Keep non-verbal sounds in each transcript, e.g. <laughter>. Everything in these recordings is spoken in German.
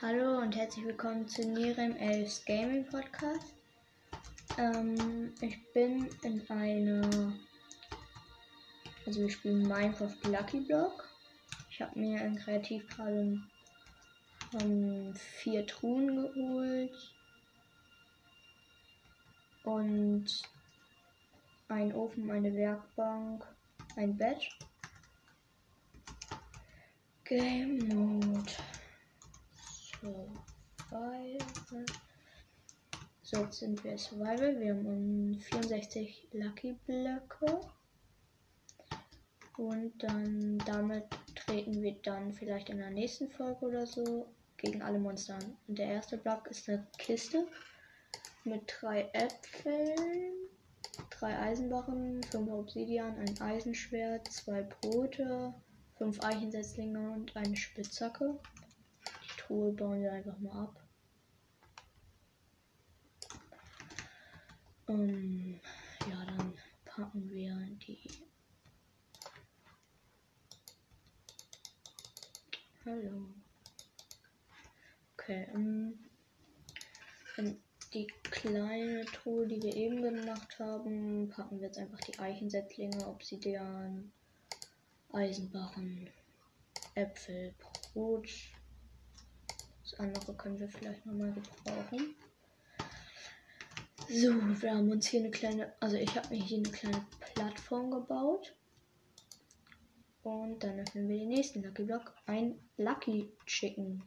Hallo und herzlich willkommen zu Nirem Elfs Gaming Podcast. Ähm, ich bin in einer, also wir spielen Minecraft Lucky Block. Ich habe mir in Kreativ gerade ähm, vier Truhen geholt und ein Ofen, eine Werkbank, ein Bett. Game Mode. Survival. So, jetzt sind wir Survival. Wir haben 64 Lucky Blöcke. Und dann damit treten wir dann vielleicht in der nächsten Folge oder so gegen alle Monster an. Und der erste Block ist eine Kiste mit drei Äpfeln, drei Eisenbarren, fünf Obsidian, ein Eisenschwert, zwei Brote, fünf Eichensetzlinge und eine Spitzhacke. Truhe bauen wir einfach mal ab. Um, ja, dann packen wir die. Hallo. Okay, um, die kleine Truhe, die wir eben gemacht haben, packen wir jetzt einfach die Eichensetzlinge, Obsidian, Eisenbarren, Äpfel, Brot, das andere können wir vielleicht nochmal gebrauchen. So, wir haben uns hier eine kleine, also ich habe mir hier eine kleine Plattform gebaut. Und dann öffnen wir den nächsten Lucky Block. Ein Lucky Chicken.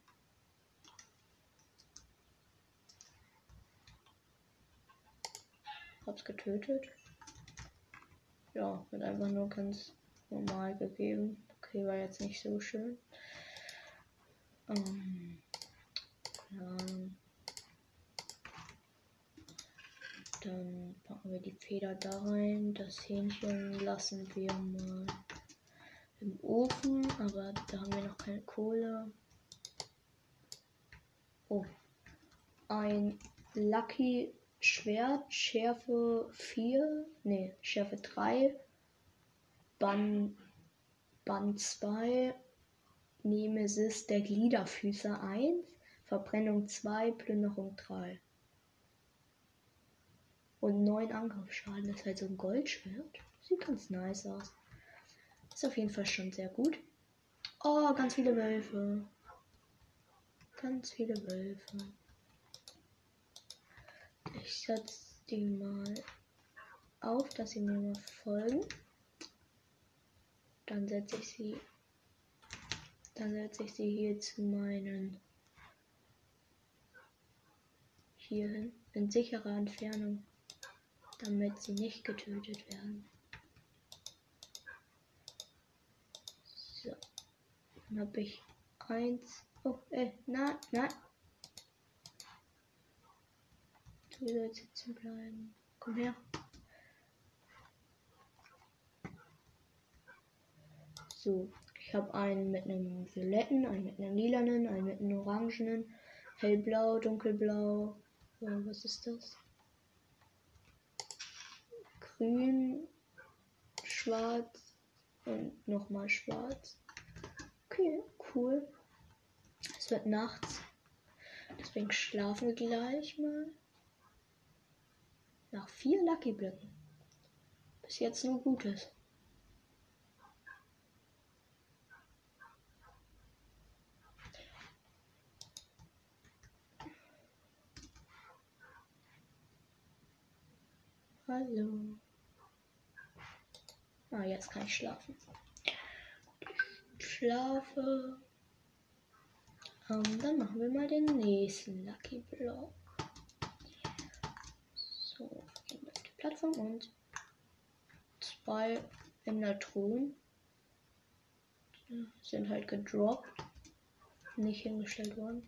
Hab's getötet. Ja, wird einfach nur ganz normal gegeben. Okay, war jetzt nicht so schön. Ähm ja. Dann packen wir die Feder da rein. Das Hähnchen lassen wir mal im Ofen, aber da haben wir noch keine Kohle. Oh. Ein Lucky Schwert, Schärfe 4, ne, Schärfe 3, Bann, Bann 2, Nemesis der Gliederfüßer 1, Verbrennung 2, Plünderung 3. Und 9 Angriffsschaden. Das ist halt so ein Goldschwert. Sieht ganz nice aus. Ist auf jeden Fall schon sehr gut. Oh, ganz viele Wölfe. Ganz viele Wölfe. Ich setze die mal auf, dass sie mir mal folgen. Dann setze ich sie. Dann setze ich sie hier zu meinen hierhin in sicherer Entfernung, damit sie nicht getötet werden. So, dann habe ich eins. Oh, äh, nein, nein. Du sollst sitzen bleiben. Komm her. So, ich habe einen mit einem violetten, einen mit einem lilanen, einen mit einem orangenen, hellblau, dunkelblau, Oh, was ist das? Grün, schwarz und nochmal schwarz. Okay, cool. Es wird nachts. Deswegen schlafen wir gleich mal. Nach vier Lucky Blöcken. Bis jetzt nur Gutes. Hallo. Ah, jetzt kann ich schlafen. Schlafe. Um, ähm, dann machen wir mal den nächsten Lucky Block. So, gehen wir auf die Plattform und zwei Endertruhen sind halt gedroppt. Nicht hingestellt worden.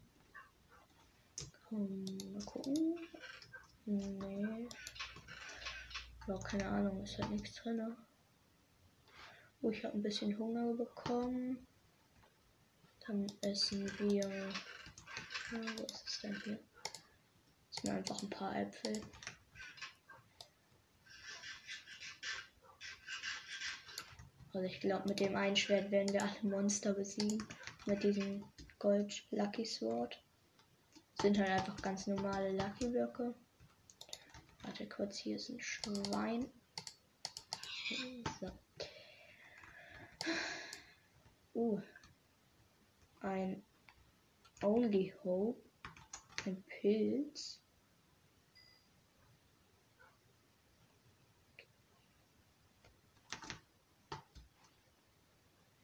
Um, mal gucken. Nee. Ja, keine Ahnung, ist halt nichts drin. Ne? Oh, ich habe ein bisschen Hunger bekommen. Dann essen wir. Ja, wo ist es denn hier? Das sind einfach ein paar Äpfel. Also ich glaube, mit dem einen Schwert werden wir alle Monster besiegen. Mit diesem Gold Lucky Sword. Sind halt einfach ganz normale Lucky Blöcke. Warte kurz, hier ist ein Schwein. So. Uh. Ein Only Hope. Ein Pilz.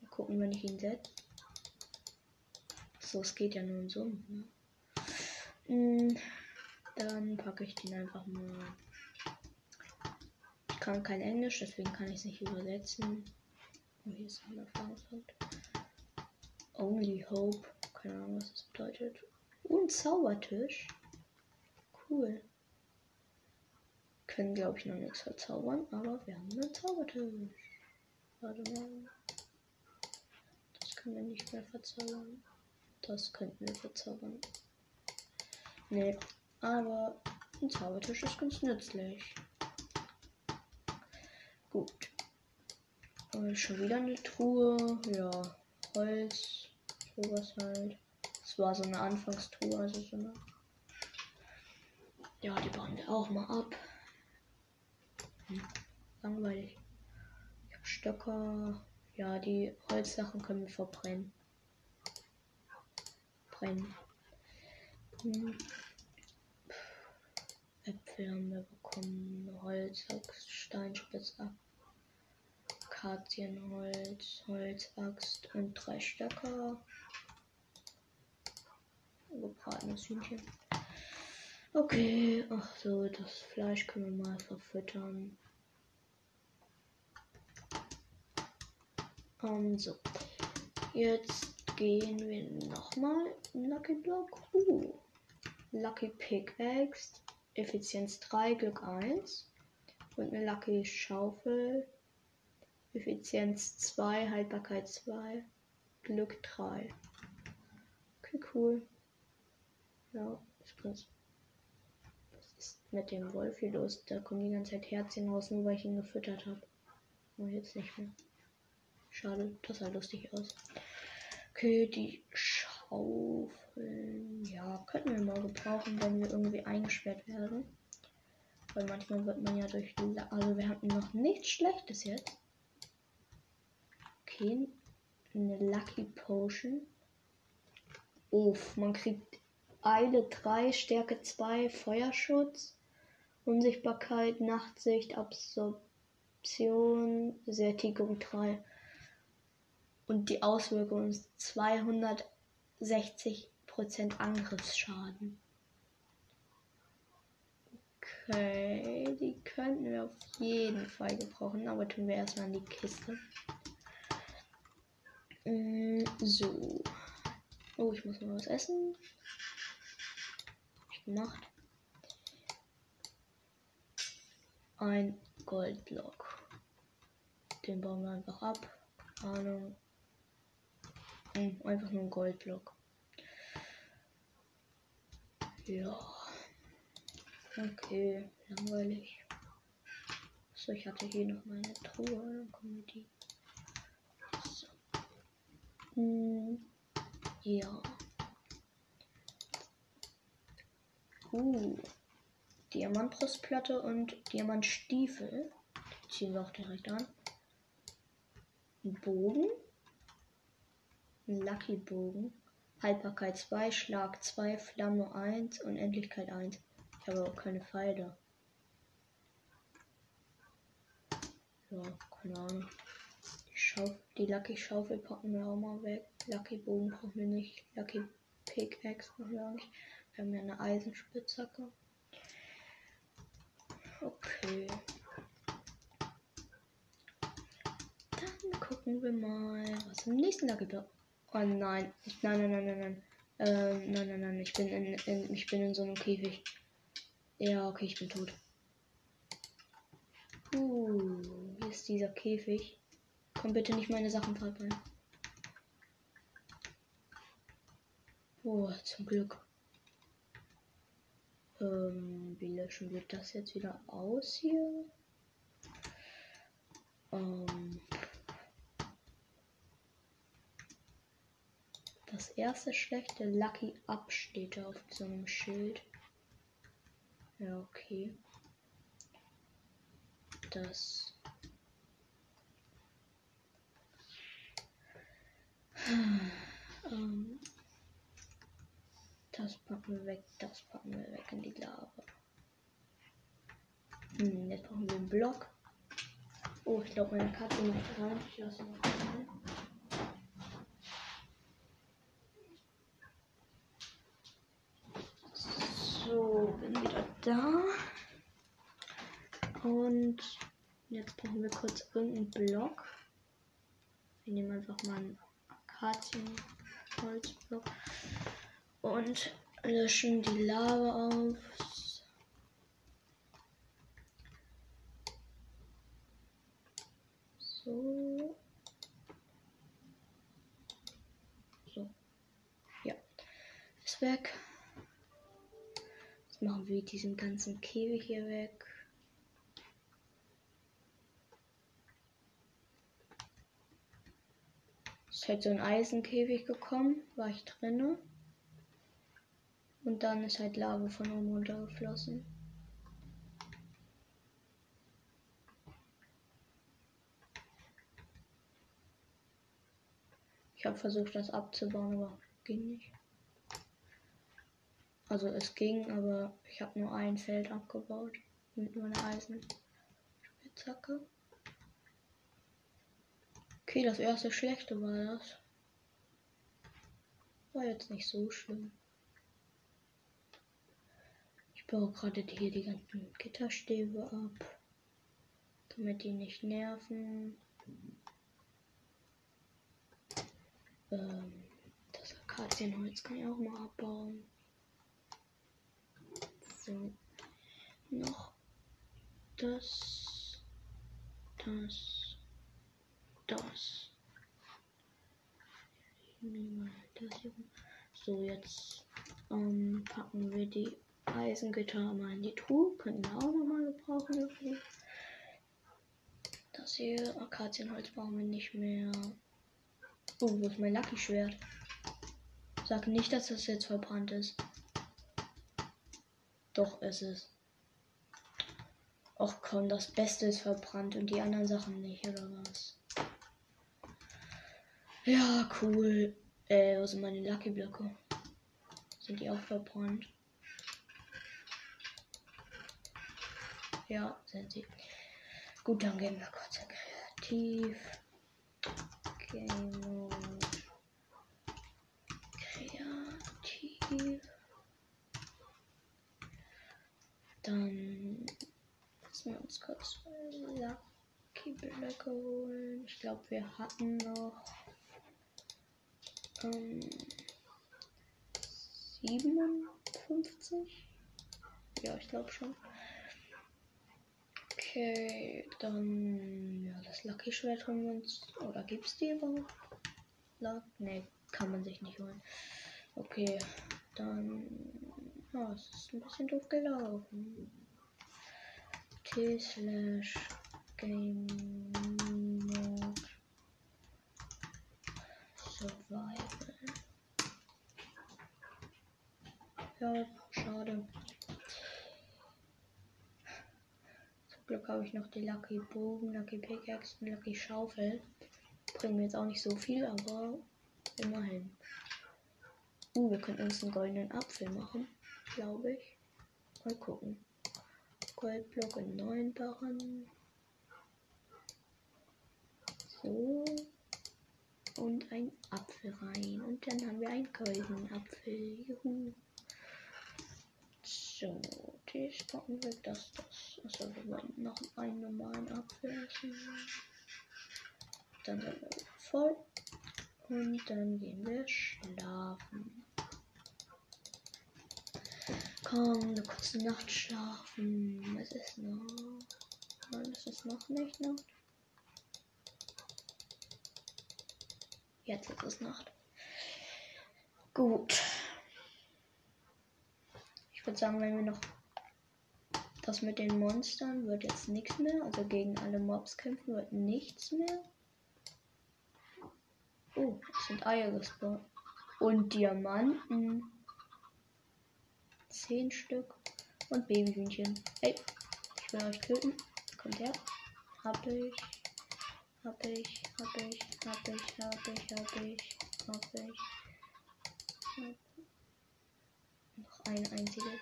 Mal gucken, wenn ich ihn setze. So, es geht ja nur so. Ne? Mm, dann packe ich den einfach mal. Ich kann kein Englisch, deswegen kann ich es nicht übersetzen. Oh, hier ist ein Erfahrungspunkt. Only Hope. Keine Ahnung, was das bedeutet. Und Zaubertisch. Cool. Können, glaube ich, noch nichts verzaubern, aber wir haben einen Zaubertisch. Warte mal. Das können wir nicht mehr verzaubern. Das könnten wir verzaubern. Nee, aber ein Zaubertisch ist ganz nützlich. Gut. Und schon wieder eine Truhe. Ja, Holz. Sowas halt. Es war so eine Anfangstruhe, also so eine. Ja, die bauen wir auch mal ab. Hm, langweilig. Ich hab Stöcker. Ja, die Holzsachen können wir verbrennen. Brennen. Hm. Äpfel haben wir bekommen. Holzaxt, Steinspitze, Akazienholz, Holzaxt und drei Stöcker. Gebratenes Hühnchen. Okay, ach so, das Fleisch können wir mal verfüttern. Um, so. Jetzt gehen wir nochmal Lucky Block. Uh. Lucky Pickaxe. Effizienz 3, Glück 1. Und eine Lucky Schaufel. Effizienz 2, Haltbarkeit 2. Glück 3. Okay, cool. Ja, ist ganz. Was ist mit dem Wolf hier los? Da kommen die ganze Zeit Herzchen raus, nur weil ich ihn gefüttert habe. Aber jetzt nicht mehr. Schade, das sah lustig aus. Okay, die Schaufeln. Ja, könnten wir mal gebrauchen, wenn wir irgendwie eingesperrt werden. Weil manchmal wird man ja durch. Also, wir hatten noch nichts Schlechtes jetzt. Okay, eine Lucky Potion. Uff, man kriegt Eile 3, Stärke 2, Feuerschutz, Unsichtbarkeit, Nachtsicht, Absorption, Sättigung 3. Und die Auswirkung ist 260% Angriffsschaden. Okay, die könnten wir auf jeden Fall gebrauchen, aber tun wir erstmal in die Kiste. Mm, so. Oh, ich muss mal was essen gemacht. Ein Goldblock. Den bauen wir einfach ab. Ahnung. Hm, einfach nur ein Goldblock. Ja. Okay, langweilig. So, ich hatte hier noch meine Truhe. Dann kommen die. Hm, ja. Uh. Diamantbrustplatte und Diamantstiefel. Die ziehen wir auch direkt an. Ein Bogen. Ein Lucky Bogen. Haltbarkeit 2, Schlag 2, Flamme 1, Unendlichkeit 1. Ich habe auch keine Pfeile. Ja, keine Ahnung. Die, Lucky Schaufel packen wir auch mal weg. Lucky Bogen brauchen wir nicht. Lucky Pickaxe brauchen wir auch nicht. Wir haben ja eine Eisenspitzhacke. Okay. Dann gucken wir mal, was im nächsten Tag gibt. Oh nein. Nein, nein, nein, nein, nein. Ähm, nein, nein, nein. Ich bin in, in, ich bin in so einem Käfig. Ja, okay, ich bin tot. Uh, hier ist dieser Käfig. Komm bitte nicht meine Sachen verbrennen. Oh, zum Glück. Ähm, wie löschen wir das jetzt wieder aus hier? Ähm. Das erste schlechte Lucky Up steht da auf so einem Schild. Ja, okay. Das. Ähm, das packen wir weg, das packen wir weg in die Lava. Hm, jetzt brauchen wir einen Block. Oh, ich glaube, meine Katze macht rein. Ich lasse mal rein. So, bin wieder da. Und jetzt brauchen wir kurz irgendeinen Block. Wir nehmen einfach mal einen Akazienholzblock und löschen die Lava auf. So. So. Ja. Ist weg. Jetzt machen wir diesen ganzen Käfig hier weg. Ist halt so ein Eisenkäfig gekommen, war ich drinne. Und dann ist halt Lava von oben runtergeflossen. Ich habe versucht, das abzubauen, aber ging nicht. Also es ging, aber ich habe nur ein Feld abgebaut mit nur einer Eisenspitzhacke. Okay, das erste schlechte war das. War jetzt nicht so schlimm. Ich baue gerade hier die ganzen Gitterstäbe ab, damit die nicht nerven. Ähm, das Akazienholz kann ich auch mal abbauen. So, noch das, das das. So, jetzt ähm, packen wir die Eisengitter mal in die Truhe. Könnten wir auch nochmal gebrauchen. Das hier, Akazienholz brauchen wir nicht mehr. Oh, wo ist mein Lucky Schwert? Sag nicht, dass das jetzt verbrannt ist. Doch, ist es. Och komm, das Beste ist verbrannt und die anderen Sachen nicht, oder was? Ja, cool. Äh, wo sind meine Lucky Blöcke? Sind die auch verbrannt? Ja, sind sie. Gut, dann gehen wir kurz in kreativ. Game. Kreativ. Dann müssen wir uns kurz Lucky Blöcke holen. Ich glaube, wir hatten noch ähm, 57? Ja, ich glaube schon. Okay, dann ja, das Lucky Schwert holen wir uns. Oder gibt's die überhaupt? Ne, kann man sich nicht holen. Okay, dann. Ja, es ist ein bisschen doof gelaufen. T slash Game Survival. Ja, schade. Zum Glück habe ich noch die Lucky Bogen, Lucky Pickaxe und Lucky Schaufel. Bringen mir jetzt auch nicht so viel, aber immerhin. Uh, wir können uns einen goldenen Apfel machen, glaube ich. Mal gucken. Goldblock in 9 Barren. So und ein Apfel rein. Und dann haben wir einen goldenen Apfel. Juhu. So, das packen wir das, das. Also wir wollen noch einen normalen Apfel essen. Dann sind wir voll. Und dann gehen wir schlafen. Komm, eine kurze Nacht schlafen. Es ist noch. Nein, es ist noch nicht Nacht. Jetzt ist es Nacht. Gut. Ich würde sagen, wenn wir noch das mit den Monstern wird jetzt nichts mehr. Also gegen alle Mobs kämpfen wird nichts mehr. Oh, es sind Eier gespawnt. Und Diamanten. Zehn Stück. Und Babyhühnchen. Ey, ich will euch töten. Kommt her. Hab ich. Hab ich. Hab ich. Hab ich. Hab ich. Hab ich. Hab ich. Noch ein einziges.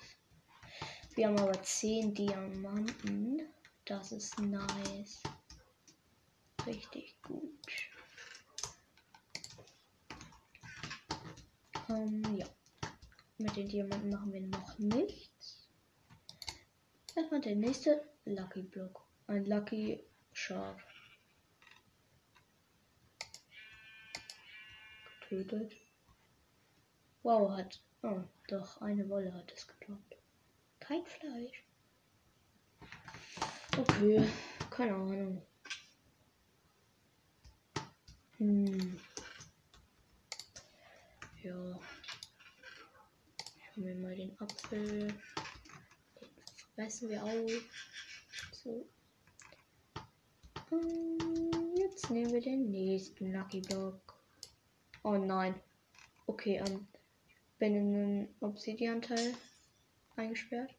Wir haben aber zehn Diamanten. Das ist nice. Richtig gut. Ähm, ja. Mit den Diamanten machen wir noch nichts. Erstmal der nächste Lucky Block. Ein Lucky Shark. Getötet. Wow, hat. Oh, doch, eine Wolle hat es gedroppt. Kein Fleisch. Okay, keine Ahnung. Hm. Ja. Schauen wir mal den Apfel. Den fressen wir auf. So. Hm, jetzt nehmen wir den nächsten Lucky Block. Oh nein. Okay, ähm, bin in einen Obsidian-Teil eingesperrt.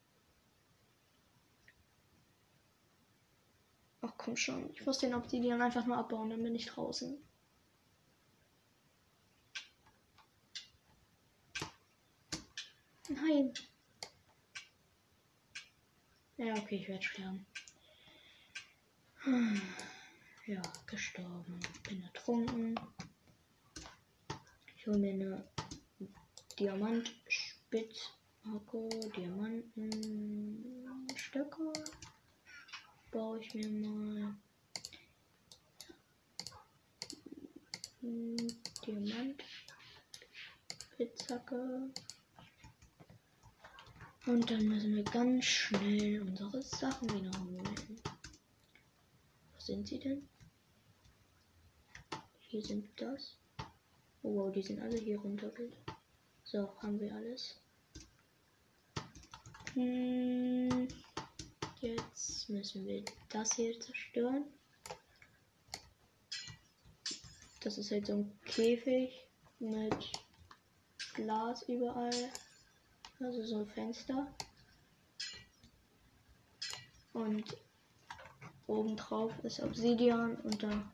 Ach komm schon. Ich muss den Obsidian einfach nur abbauen, dann bin ich draußen. Nein. Ja, okay, ich werde sterben. Ja, gestorben. Bin ertrunken. Ich hole mir eine Diamantspitzhacke, Diamantenstöcke. Baue ich mir mal. Diamant. Spitzhacke. Und dann müssen wir ganz schnell unsere Sachen wiederholen. Wo sind sie denn? Hier sind das. Oh wow, die sind alle hier runtergeht. So, haben wir alles. Hm, jetzt müssen wir das hier zerstören. Das ist halt so ein Käfig mit Glas überall. Also so ein Fenster. Und obendrauf ist Obsidian und da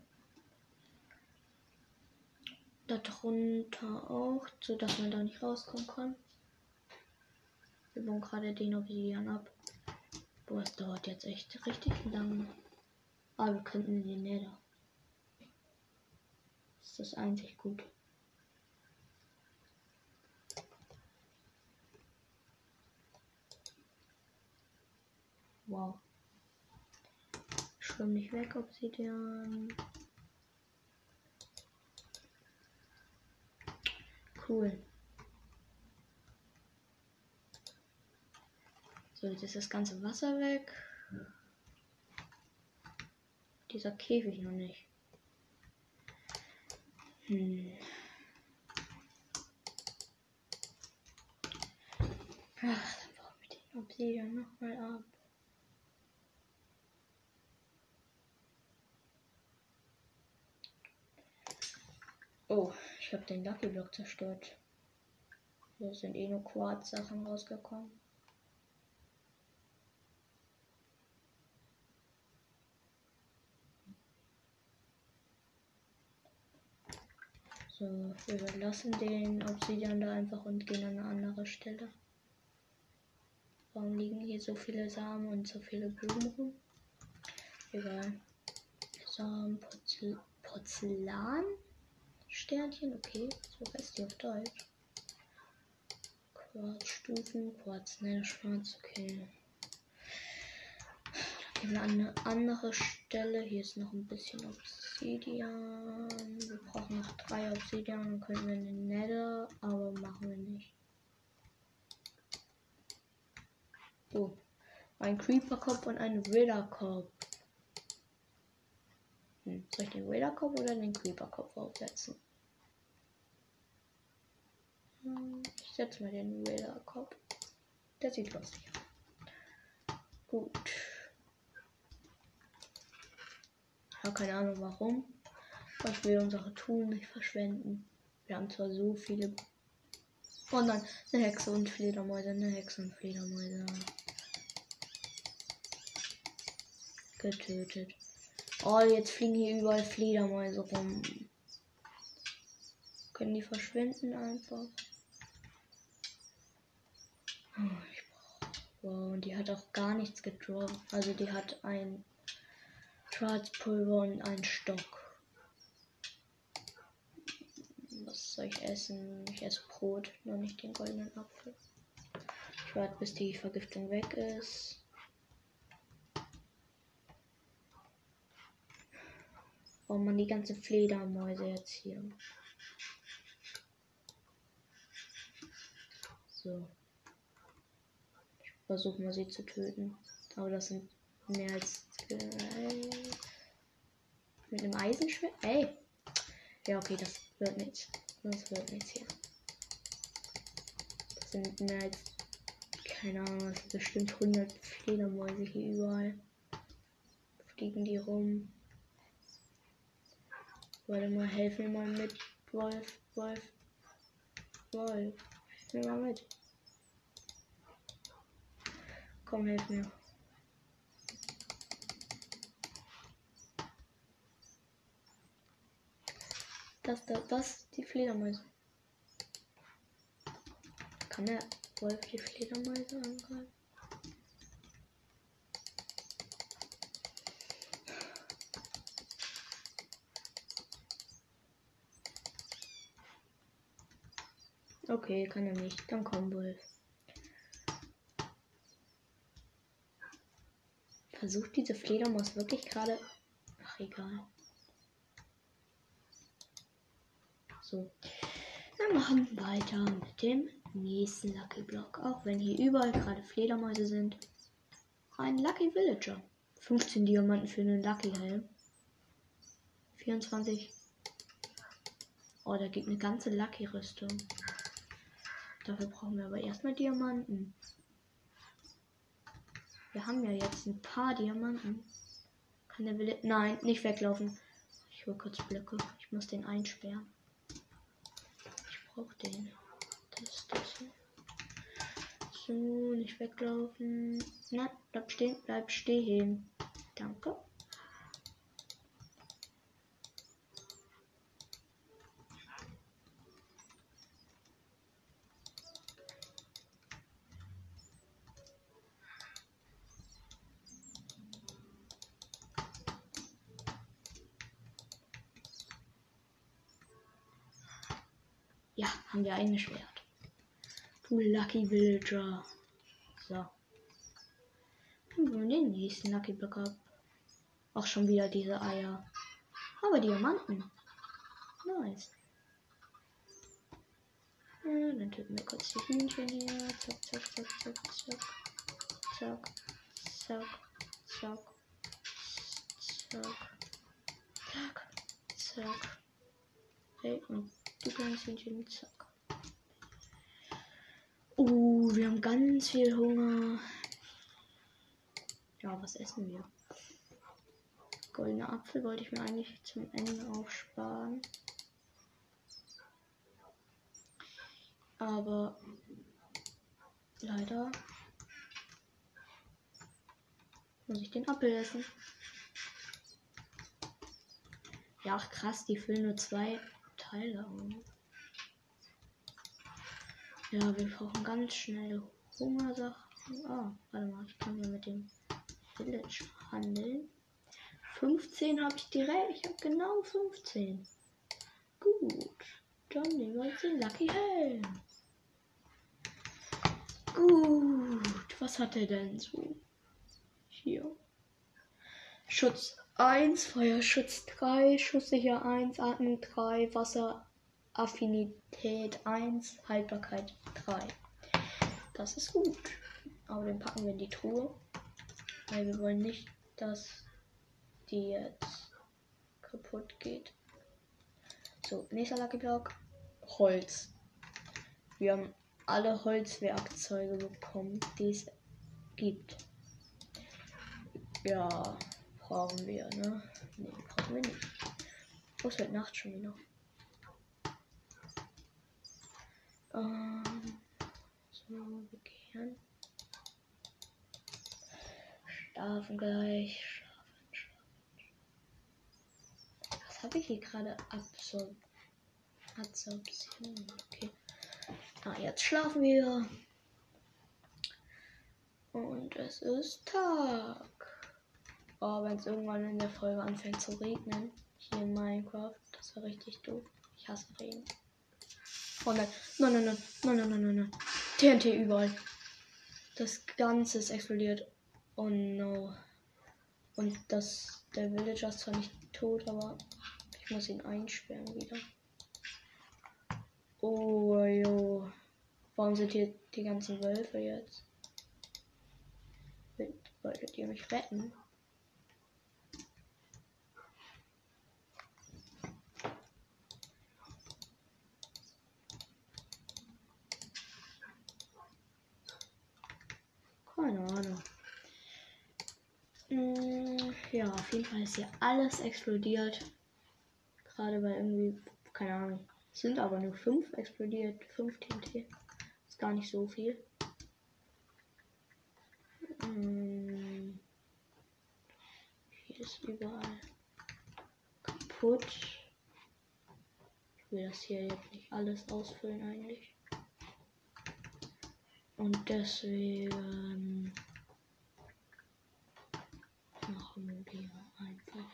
darunter auch, so dass man da nicht rauskommen kann. Wir bauen gerade den Obsidian ab. Boah, es dauert jetzt echt richtig lang. Aber wir könnten den Nether. Das ist das einzig gut. Wow. Schwimm nicht weg, Obsidian. Cool. So, jetzt ist das ganze Wasser weg. Dieser Käfig noch nicht. Hm. Ach, dann bauen wir den Obsidian nochmal ab. Oh, ich habe den Lucky Block zerstört. Hier sind eh nur Quarz-Sachen rausgekommen. So, wir lassen den Obsidian da einfach und gehen an eine andere Stelle. Warum liegen hier so viele Samen und so viele Blumen rum? Egal. Samen, Porzel Porzellan? Sternchen, okay. So heißt die auf Deutsch. Quarzstufen, Quarz, ne, schwarz, okay. Dann gehen wir an eine andere Stelle. Hier ist noch ein bisschen Obsidian. Wir brauchen noch drei Obsidian. Dann können wir in den Nether, aber machen wir nicht. Oh, ein Creeper Kopf und ein Wither Kopf. Hm, soll ich den Wither Kopf oder den Creeper Kopf aufsetzen? Ich setze mal den Raider. Der sieht lustig aus. Gut. Ja, keine Ahnung warum. Aber ich will unsere Tools nicht verschwenden. Wir haben zwar so viele Oh nein, eine Hexe und Fledermäuse, eine Hexe und Fledermäuse. Getötet. Oh, jetzt fliegen hier überall Fledermäuse rum. Können die verschwinden einfach? Oh. Wow, und die hat auch gar nichts gedroppt. Also die hat ein Schwarzpulver und einen Stock. soll ich essen? Ich esse Brot, nur nicht den goldenen Apfel. Ich warte, bis die Vergiftung weg ist. Oh man, die ganze Fledermäuse jetzt hier. So. Ich versuche mal sie zu töten. Aber das sind mehr als. Mit einem Eisenschwert? Ey! Ja, okay, das wird nichts. Das wird nichts hier. Das sind mehr als, keine Ahnung, es sind bestimmt 100 Fledermäuse hier überall. Fliegen die rum. Warte mal, helf mir mal mit. Wolf, Wolf, Wolf. Helf mir mal mit. Komm, helf mir. Das, das, das, die Fledermäuse. Kann der Wolf die Fledermäuse angreifen? Okay, kann er nicht. Dann komm, Wolf. Versucht diese Fledermaus wirklich gerade. Ach, egal. So. Wir machen weiter mit dem nächsten Lucky Block. Auch wenn hier überall gerade Fledermäuse sind. Ein Lucky Villager. 15 Diamanten für einen Lucky Helm. 24. Oh, da gibt eine ganze Lucky Rüstung. Dafür brauchen wir aber erstmal Diamanten. Wir haben ja jetzt ein paar Diamanten. Kann der Wille. Nein, nicht weglaufen. Ich hole kurz Blöcke. Ich muss den einsperren brauche den. Das, das. So, nicht weglaufen. Na, bleib stehen, bleib stehen. Danke. Haben wir ein. Du Lucky Villager. So. Dann wir den nächsten Lucky Block ab. Auch schon wieder diese Eier. Aber Diamanten. Nice. Ja, dann töten wir kurz die Hühnchen hier. Zack, zack, zack, zack, zack. Zack, zack, zack. Zack. Zack. Zack. Hey, und du kannst Hühnchen. Zack. Uh, wir haben ganz viel Hunger. Ja, was essen wir? Goldene Apfel wollte ich mir eigentlich zum Ende aufsparen. Aber leider muss ich den Apfel essen. Ja, krass, die füllen nur zwei Teile auf. Ja, wir brauchen ganz schnell Hungersachen. Ah, warte mal, ich kann ja mit dem Village handeln. 15 habe ich direkt. Ich habe genau 15. Gut. Dann nehmen wir jetzt den Lucky Helm. Gut. Was hat er denn so? Hier. Schutz 1, Feuerschutz 3, Schusssicher 1, Atmung 3, Wasser Affinität 1, Haltbarkeit 3. Das ist gut. Aber den packen wir in die Truhe. Weil wir wollen nicht, dass die jetzt kaputt geht. So, nächster Lucky Block. Holz. Wir haben alle Holzwerkzeuge bekommen, die es gibt. Ja, brauchen wir, ne? Ne, brauchen wir nicht. Oh, es wird Nacht schon wieder. Ähm, So, bekehren. Schlafen gleich. Schlafen, schlafen. Was habe ich hier gerade? Absor Absorption. Okay. Ah, jetzt schlafen wir. Und es ist Tag. Oh, wenn es irgendwann in der Folge anfängt zu regnen. Hier in Minecraft. Das war richtig doof. Ich hasse Regen. Oh nein. Nein, nein, nein. Nein, nein, nein, nein, nein. TNT überall. Das Ganze ist explodiert. Oh no. Und das, der Villager ist zwar nicht tot, aber ich muss ihn einsperren wieder. Oh, jo. Warum sind hier die ganzen Wölfe jetzt? Wolltet ihr mich retten? Keine Ahnung. Hm, ja, auf jeden Fall ist hier alles explodiert. Gerade bei irgendwie, keine Ahnung, sind aber nur fünf explodiert. Fünf TNT. Ist gar nicht so viel. Hm. Hier ist überall kaputt. Ich will das hier jetzt nicht alles ausfüllen eigentlich. Und deswegen machen wir einfach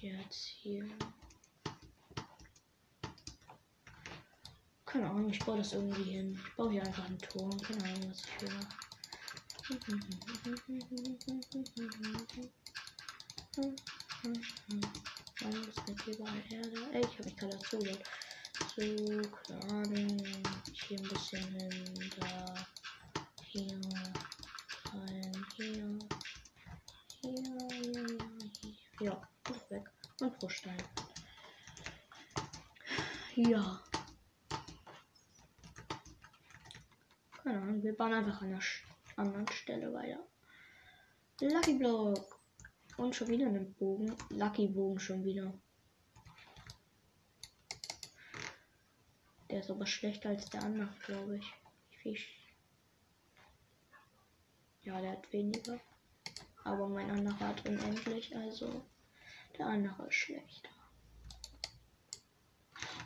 jetzt hier. Keine Ahnung, ich baue das irgendwie hin. Ich baue hier einfach einen Turm. Keine Ahnung, was ich hier mache. Warum ist mit überall Erde? Ey, ich habe mich gerade dazu So, Ahnung. Hier ein bisschen hin, da, hier, rein, hier, hier, hier, hier. Ja, und weg. Und Bruchstein. Ja. Keine Ahnung, wir bauen einfach an der anderen Stelle weiter. Lucky Block. Und schon wieder einen Bogen. Lucky Bogen schon wieder. Der ist aber schlechter als der andere, glaube ich. Fisch. Ja, der hat weniger. Aber mein anderer hat unendlich, also der andere ist schlechter.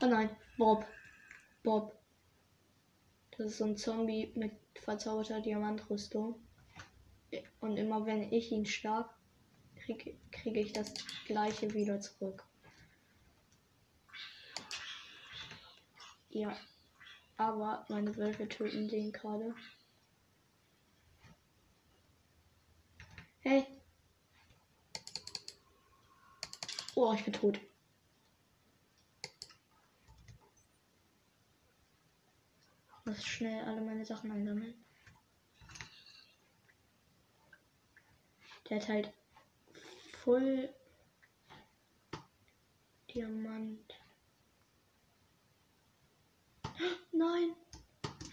Oh nein, Bob. Bob. Das ist so ein Zombie mit verzauberter Diamantrüstung. Und immer wenn ich ihn stark kriege, kriege ich das gleiche wieder zurück. Ja. Aber meine Wölfe töten den gerade. Hey. Oh, ich bin tot. Muss schnell alle meine Sachen einsammeln. Der hat halt voll Diamant. Nein!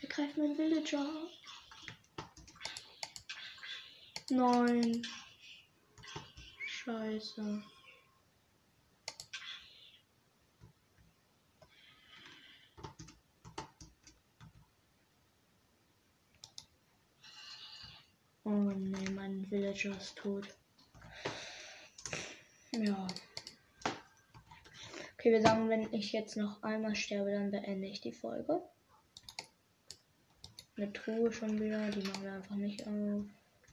Er greift meinen Villager. Nein. Scheiße. Oh ne, mein Villager ist tot. Ja. Okay, wir sagen, wenn ich jetzt noch einmal sterbe, dann beende ich die Folge. Eine Truhe schon wieder, die machen wir einfach nicht auf.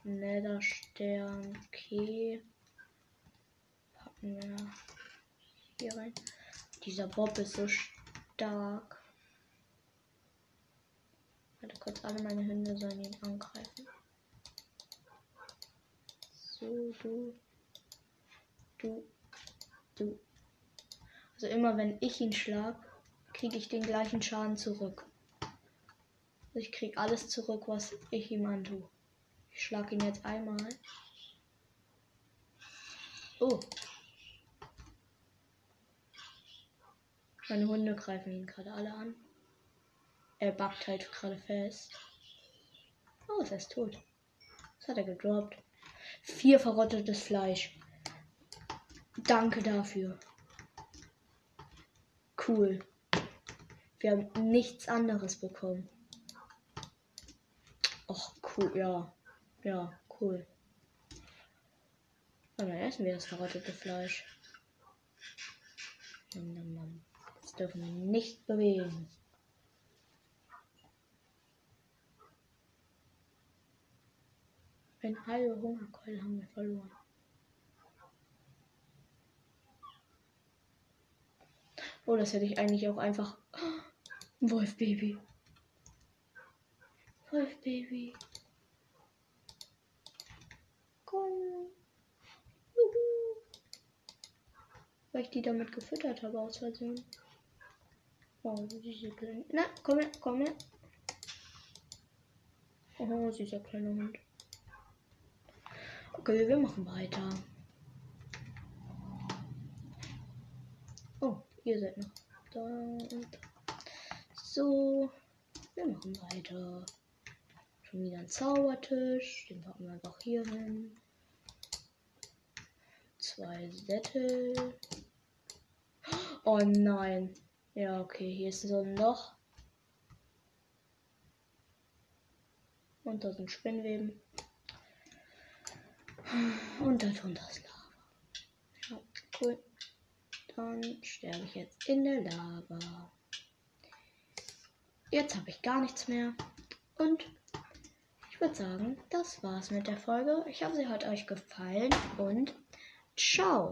Netherstern, okay. Packen wir hier rein. Dieser Bob ist so stark. Warte kurz, alle meine Hunde sollen ihn angreifen. So, du. Du. Du. Also immer wenn ich ihn schlag, kriege ich den gleichen Schaden zurück. Also ich kriege alles zurück, was ich ihm antue. Ich schlage ihn jetzt einmal. Oh. Meine Hunde greifen ihn gerade alle an. Er backt halt gerade fest. Oh, er ist tot. Was hat er gedroppt? Vier verrottetes Fleisch. Danke dafür. Cool. Wir haben nichts anderes bekommen. Ach, cool, ja. Ja, cool. Und dann essen wir das verrottete Fleisch. Das dürfen wir nicht bewegen. Ein halbe Hungerkeule haben wir verloren. Oh, das hätte ich eigentlich auch einfach. <gasps> Wolfbaby. Wolfbaby. Komm. Juhu. Weil ich die damit gefüttert habe aus Versehen. Oh, diese kleine. Na, komm her, komm her. Oh, süßer kleiner Hund. Okay, wir machen weiter. Oh, ihr seid noch da und so. Wir machen weiter. Schon wieder ein Zaubertisch. Den packen wir einfach hier hin. Zwei Sättel. Oh nein. Ja, okay, hier ist so ein Loch. Und da sind Spinnweben. Und da drunter ist Lava. Ja, cool. Dann sterbe ich jetzt in der Lava. Jetzt habe ich gar nichts mehr. Und ich würde sagen, das war's mit der Folge. Ich hoffe, sie hat euch gefallen und ciao.